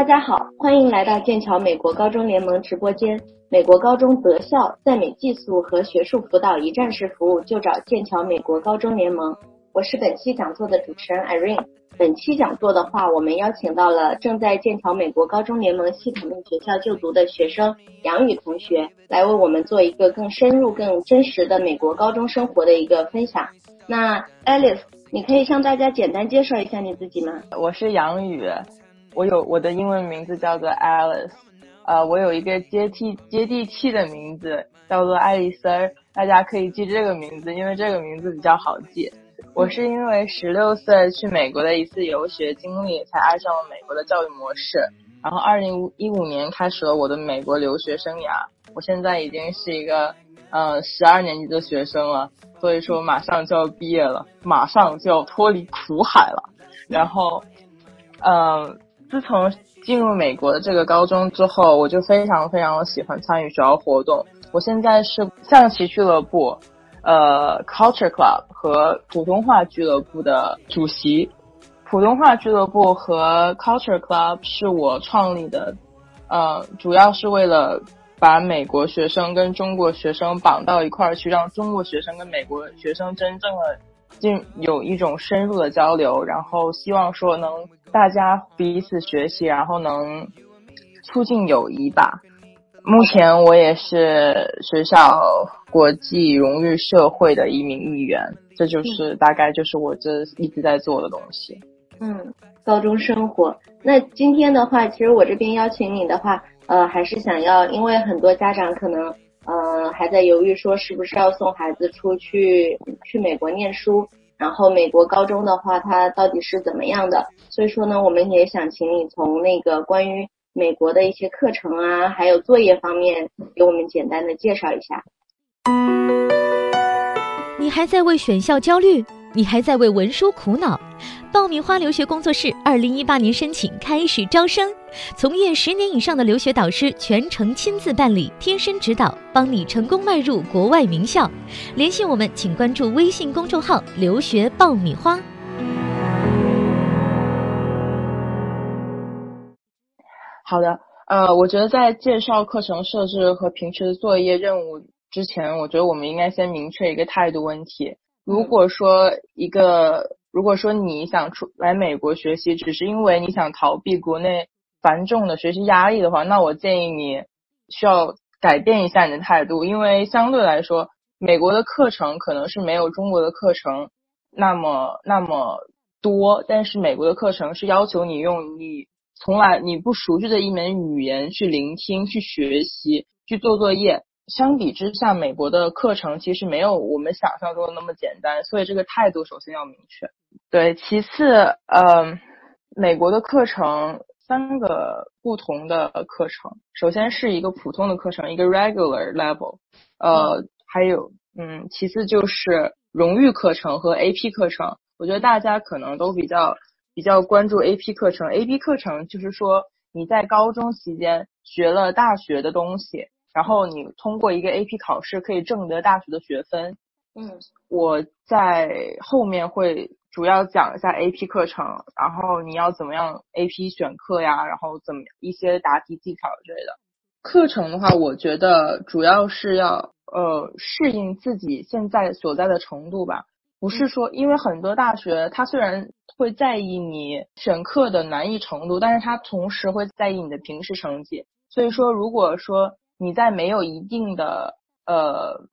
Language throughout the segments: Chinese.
大家好，欢迎来到剑桥美国高中联盟直播间。美国高中择校、在美寄宿和学术辅导一站式服务，就找剑桥美国高中联盟。我是本期讲座的主持人 Irene。本期讲座的话，我们邀请到了正在剑桥美国高中联盟系统类学校就读的学生杨宇同学，来为我们做一个更深入、更真实的美国高中生活的一个分享。那 Alice，你可以向大家简单介绍一下你自己吗？我是杨宇。我有我的英文名字叫做 Alice，呃，我有一个接地接地气的名字叫做爱丽丝儿，大家可以记这个名字，因为这个名字比较好记。我是因为十六岁去美国的一次游学经历，才爱上了美国的教育模式，然后二零一五年开始了我的美国留学生涯。我现在已经是一个呃十二年级的学生了，所以说马上就要毕业了，马上就要脱离苦海了，然后，嗯。自从进入美国的这个高中之后，我就非常非常喜欢参与学校活动。我现在是象棋俱乐部、呃 Culture Club 和普通话俱乐部的主席。普通话俱乐部和 Culture Club 是我创立的，呃，主要是为了把美国学生跟中国学生绑到一块儿去，让中国学生跟美国学生真正的。进有一种深入的交流，然后希望说能大家彼此学习，然后能促进友谊吧。目前我也是学校国际荣誉社会的一名议员，这就是大概就是我这一直在做的东西。嗯，高中生活。那今天的话，其实我这边邀请你的话，呃，还是想要，因为很多家长可能。还在犹豫说是不是要送孩子出去去美国念书，然后美国高中的话，它到底是怎么样的？所以说呢，我们也想请你从那个关于美国的一些课程啊，还有作业方面，给我们简单的介绍一下。你还在为选校焦虑？你还在为文书苦恼？爆米花留学工作室二零一八年申请开始招生，从业十年以上的留学导师全程亲自办理，贴身指导，帮你成功迈入国外名校。联系我们，请关注微信公众号“留学爆米花”。好的，呃，我觉得在介绍课程设置和平时的作业任务之前，我觉得我们应该先明确一个态度问题。如果说一个，如果说你想出来美国学习，只是因为你想逃避国内繁重的学习压力的话，那我建议你需要改变一下你的态度，因为相对来说，美国的课程可能是没有中国的课程那么那么多，但是美国的课程是要求你用你从来你不熟悉的一门语言去聆听、去学习、去做作业。相比之下，美国的课程其实没有我们想象中的那么简单，所以这个态度首先要明确。对，其次，呃，美国的课程三个不同的课程，首先是一个普通的课程，一个 regular level，呃，还有，嗯，其次就是荣誉课程和 AP 课程。我觉得大家可能都比较比较关注 AP 课程，AP 课程就是说你在高中期间学了大学的东西。然后你通过一个 AP 考试可以挣得大学的学分。嗯，我在后面会主要讲一下 AP 课程，然后你要怎么样 AP 选课呀，然后怎么一些答题技巧之类的。课程的话，我觉得主要是要呃适应自己现在所在的程度吧，不是说因为很多大学它虽然会在意你选课的难易程度，但是它同时会在意你的平时成绩。所以说，如果说你在没有一定的呃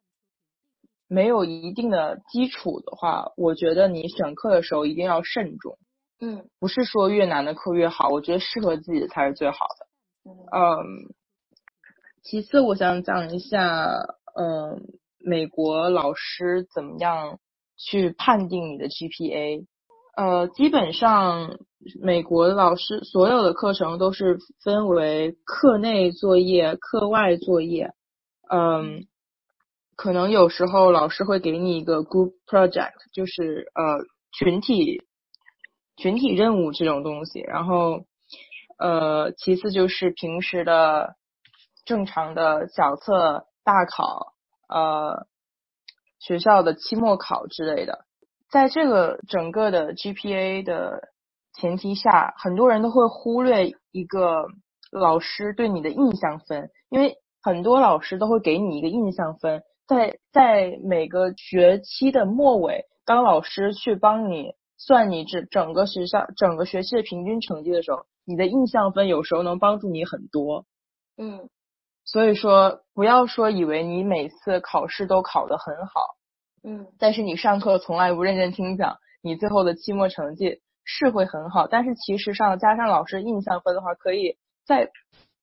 没有一定的基础的话，我觉得你选课的时候一定要慎重。嗯，不是说越难的课越好，我觉得适合自己的才是最好的。嗯，其次我想讲一下，嗯，美国老师怎么样去判定你的 GPA。呃，基本上美国老师所有的课程都是分为课内作业、课外作业。嗯，可能有时候老师会给你一个 group project，就是呃群体群体任务这种东西。然后呃，其次就是平时的正常的小测、大考，呃，学校的期末考之类的。在这个整个的 GPA 的前提下，很多人都会忽略一个老师对你的印象分，因为很多老师都会给你一个印象分，在在每个学期的末尾，当老师去帮你算你这整个学校整个学期的平均成绩的时候，你的印象分有时候能帮助你很多。嗯，所以说，不要说以为你每次考试都考得很好，嗯，但是你上课从来不认真听讲，你最后的期末成绩是会很好。但是其实上加上老师印象分的话，可以再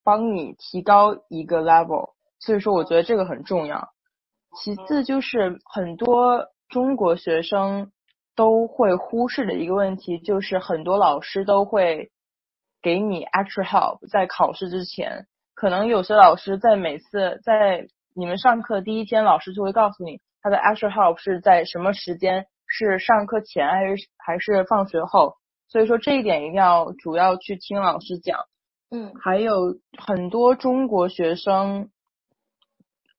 帮你提高一个 level。所以说，我觉得这个很重要。其次就是很多中国学生都会忽视的一个问题，就是很多老师都会给你 extra help 在考试之前。可能有些老师在每次在你们上课第一天，老师就会告诉你他的 extra help 是在什么时间，是上课前还是还是放学后。所以说这一点一定要主要去听老师讲。嗯，还有很多中国学生，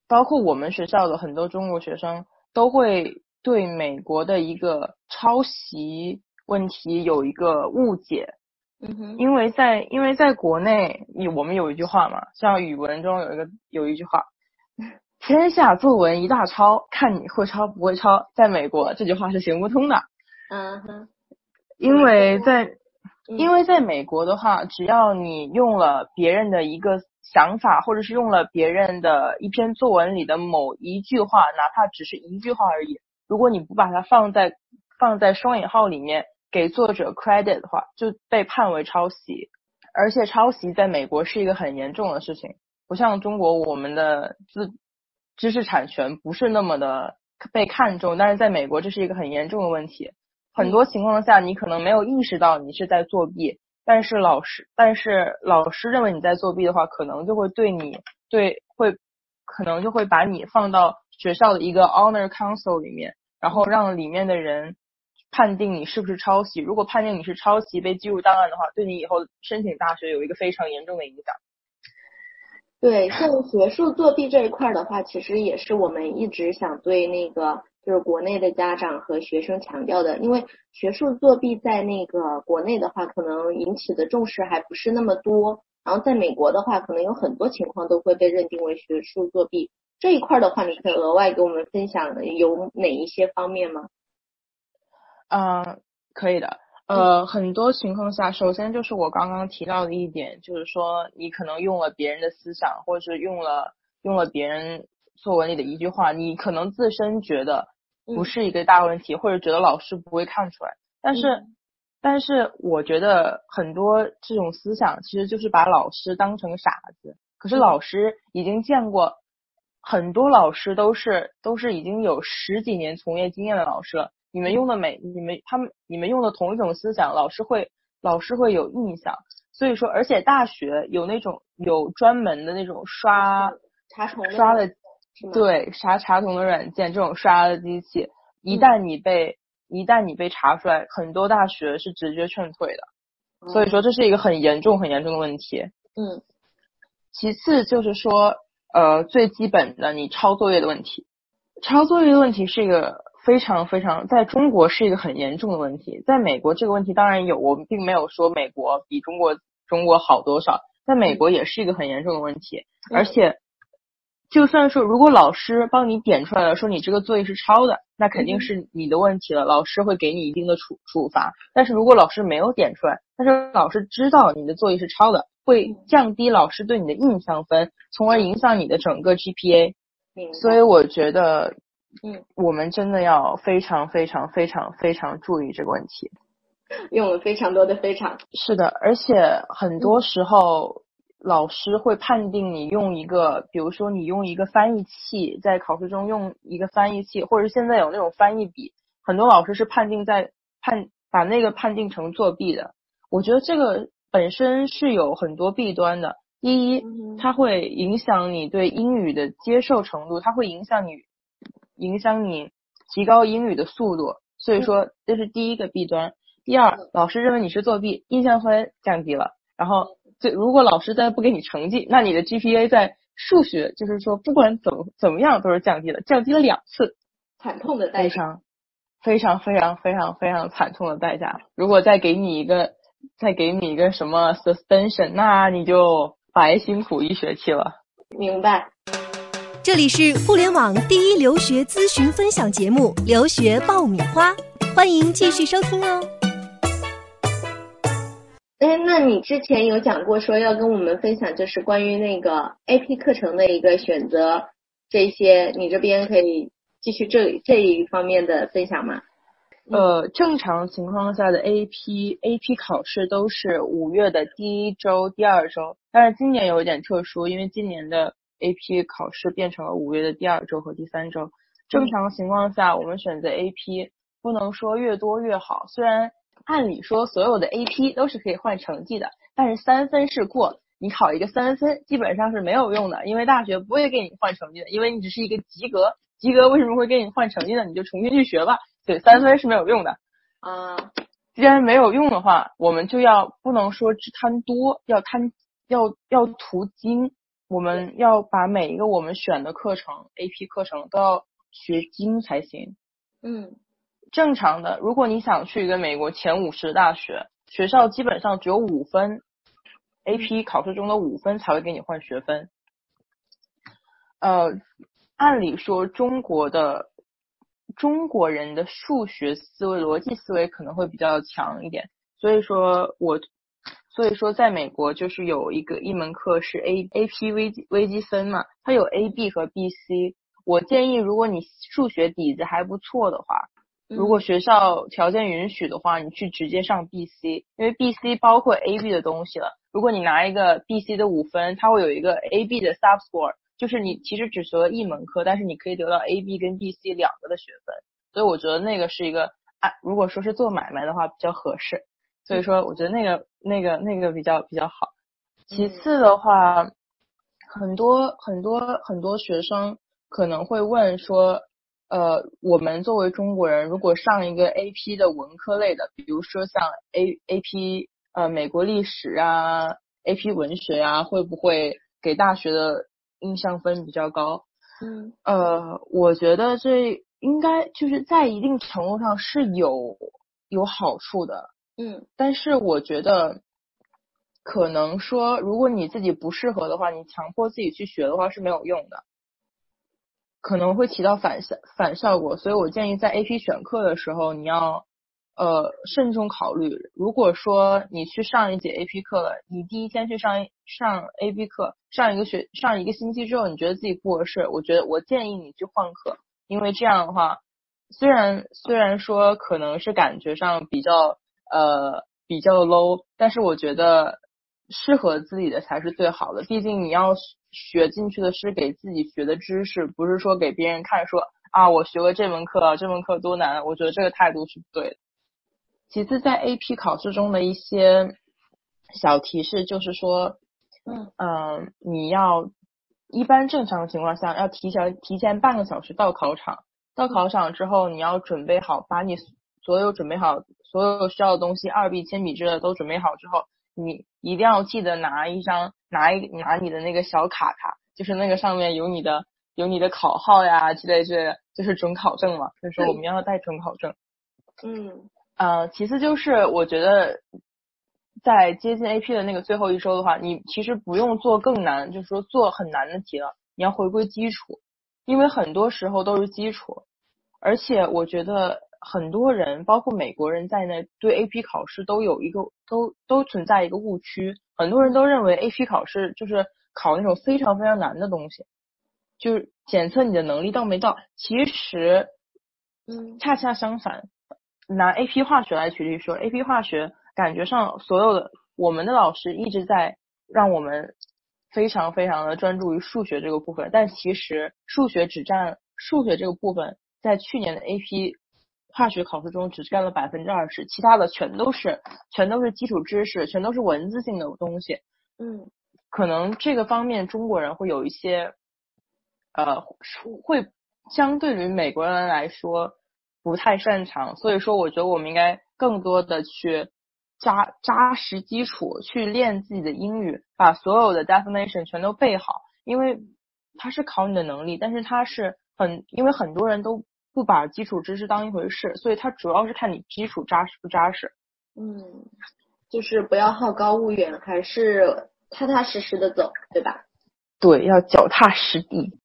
包括我们学校的很多中国学生，都会对美国的一个抄袭问题有一个误解。嗯哼，因为在因为在国内，你我们有一句话嘛，像语文中有一个有一句话，天下作文一大抄，看你会抄不会抄。在美国，这句话是行不通的。嗯哼，因为在嗯因为在美国的话，只要你用了别人的一个想法，或者是用了别人的一篇作文里的某一句话，哪怕只是一句话而已，如果你不把它放在放在双引号里面给作者 credit 的话，就被判为抄袭。而且抄袭在美国是一个很严重的事情，不像中国我们的知知识产权不是那么的被看重，但是在美国这是一个很严重的问题。很多情况下，你可能没有意识到你是在作弊，但是老师，但是老师认为你在作弊的话，可能就会对你对会，可能就会把你放到学校的一个 honor council 里面，然后让里面的人判定你是不是抄袭。如果判定你是抄袭，被记入档案的话，对你以后申请大学有一个非常严重的影响。对，像学术作弊这一块的话，其实也是我们一直想对那个就是国内的家长和学生强调的，因为学术作弊在那个国内的话，可能引起的重视还不是那么多，然后在美国的话，可能有很多情况都会被认定为学术作弊。这一块儿的话，你可以额外给我们分享有哪一些方面吗？嗯，可以的。呃，很多情况下，首先就是我刚刚提到的一点，就是说你可能用了别人的思想，或者是用了用了别人作文里的一句话，你可能自身觉得不是一个大问题，或者觉得老师不会看出来。但是，但是我觉得很多这种思想其实就是把老师当成傻子。可是老师已经见过很多老师都是都是已经有十几年从业经验的老师了。你们用的每你们他们你们用的同一种思想，老师会老师会有印象。所以说，而且大学有那种有专门的那种刷查重刷的，是吗？对查查重的软件，这种刷的机器，一旦你被一旦你被查出来，很多大学是直接劝退的。所以说，这是一个很严重很严重的问题。嗯。其次就是说，呃，最基本的你抄作业的问题，抄作业的问题是一个非常非常在中国是一个很严重的问题，在美国这个问题当然有，我们并没有说美国比中国中国好多少，在美国也是一个很严重的问题，而且就算说如果老师帮你点出来了，说你这个作业是抄的，那肯定是你的问题了，老师会给你一定的处处罚。但是如果老师没有点出来，但是老师知道你的作业是抄的，会降低老师对你的印象分，从而影响你的整个 GPA。所以我觉得，嗯，我们真的要非常非常非常非常注意这个问题。用了非常多的非常。是的，而且很多时候老师会判定你用一个，比如说你用一个翻译器，在考试中用一个翻译器，或者现在有那种翻译笔，很多老师是判定在判把那个判定成作弊的。我觉得这个本身是有很多弊端的。第一，嗯它会影响你对英语的接受程度，它会影响你影响你提高英语的速度。所以说，这是第一个弊端。第二，老师认为你是作弊，印象分降低了。然后，这如果老师再不给你成绩，那你的 GPA 在数学就是说不管怎么怎么样都是降低了，降低了两次，惨痛的代价。非常非常非常非常非常惨痛的代价。如果再给你一个再给你一个什么 suspension，那你就白辛苦一学期了。明白。这里是互联网第一留学咨询分享节目《留学爆米花》，欢迎继续收听哦。哎，那你之前有讲过说要跟我们分享，就是关于那个 AP 课程的一个选择，这些你这边可以继续这这一方面的分享吗？呃，正常情况下的 AP AP 考试都是五月的第一周、第二周，但是今年有一点特殊，因为今年的 AP 考试变成了五月的第二周和第三周。正常情况下，我们选择 AP 不能说越多越好，虽然按理说所有的 AP 都是可以换成绩的，但是三分是过，你考一个三分基本上是没有用的，因为大学不会给你换成绩的，因为你只是一个及格，及格为什么会给你换成绩呢？你就重新去学吧。对，三分是没有用的啊。既然没有用的话，我们就要不能说只贪多，要贪要要图精。我们要把每一个我们选的课程，AP 课程都要学精才行。嗯，正常的，如果你想去一个美国前五十的大学，学校基本上只有五分，AP 考试中的五分才会给你换学分。呃，按理说中国的。中国人的数学思维、逻辑思维可能会比较强一点，所以说我，所以说在美国就是有一个一门课是 A A P 微微积分嘛，它有 A B 和 B C。我建议如果你数学底子还不错的话，如果学校条件允许的话，你去直接上 B C，因为 B C 包括 A B 的东西了。如果你拿一个 B C 的五分，它会有一个 A B 的 sub score。就是你其实只学了一门课，但是你可以得到 A、B 跟 B、C 两个的学分，所以我觉得那个是一个啊，如果说是做买卖的话比较合适，所以说我觉得那个那个那个比较比较好。其次的话，很多很多很多学生可能会问说，呃，我们作为中国人，如果上一个 AP 的文科类的，比如说像 A AP 呃美国历史啊、AP 文学啊，会不会给大学的印象分比较高，嗯，呃，我觉得这应该就是在一定程度上是有有好处的，嗯，但是我觉得可能说，如果你自己不适合的话，你强迫自己去学的话是没有用的，可能会起到反效反效果，所以我建议在 AP 选课的时候，你要。呃，慎重考虑。如果说你去上一节 AP 课了，你第一天去上上 AP 课，上一个学上一个星期之后，你觉得自己不合适，我觉得我建议你去换课，因为这样的话，虽然虽然说可能是感觉上比较呃比较 low，但是我觉得适合自己的才是最好的。毕竟你要学进去的是给自己学的知识，不是说给别人看说啊我学了这门课，这门课多难。我觉得这个态度是不对的。其次，在 AP 考试中的一些小提示就是说，嗯嗯，你要一般正常情况下要提前提前半个小时到考场，到考场之后你要准备好，把你所有准备好所有需要的东西，二 B 铅笔之类的都准备好之后，你一定要记得拿一张拿一拿你的那个小卡卡，就是那个上面有你的有你的考号呀之类之类的，就是准考证嘛，所以说我们要带准考证，嗯。呃，其次就是我觉得，在接近 AP 的那个最后一周的话，你其实不用做更难，就是说做很难的题了。你要回归基础，因为很多时候都是基础。而且我觉得很多人，包括美国人在内，对 AP 考试都有一个都都存在一个误区。很多人都认为 AP 考试就是考那种非常非常难的东西，就是检测你的能力到没到。其实，嗯，恰恰相反。拿 AP 化学来举例说，AP 化学感觉上所有的我们的老师一直在让我们非常非常的专注于数学这个部分，但其实数学只占数学这个部分在去年的 AP 化学考试中只占了百分之二十，其他的全都是全都是基础知识，全都是文字性的东西。嗯，可能这个方面中国人会有一些呃会相对于美国人来说。不太擅长，所以说我觉得我们应该更多的去扎扎实基础，去练自己的英语，把所有的 definition 全都背好。因为它是考你的能力，但是它是很，因为很多人都不把基础知识当一回事，所以它主要是看你基础扎实不扎实。嗯，就是不要好高骛远，还是踏踏实实的走，对吧？对，要脚踏实地。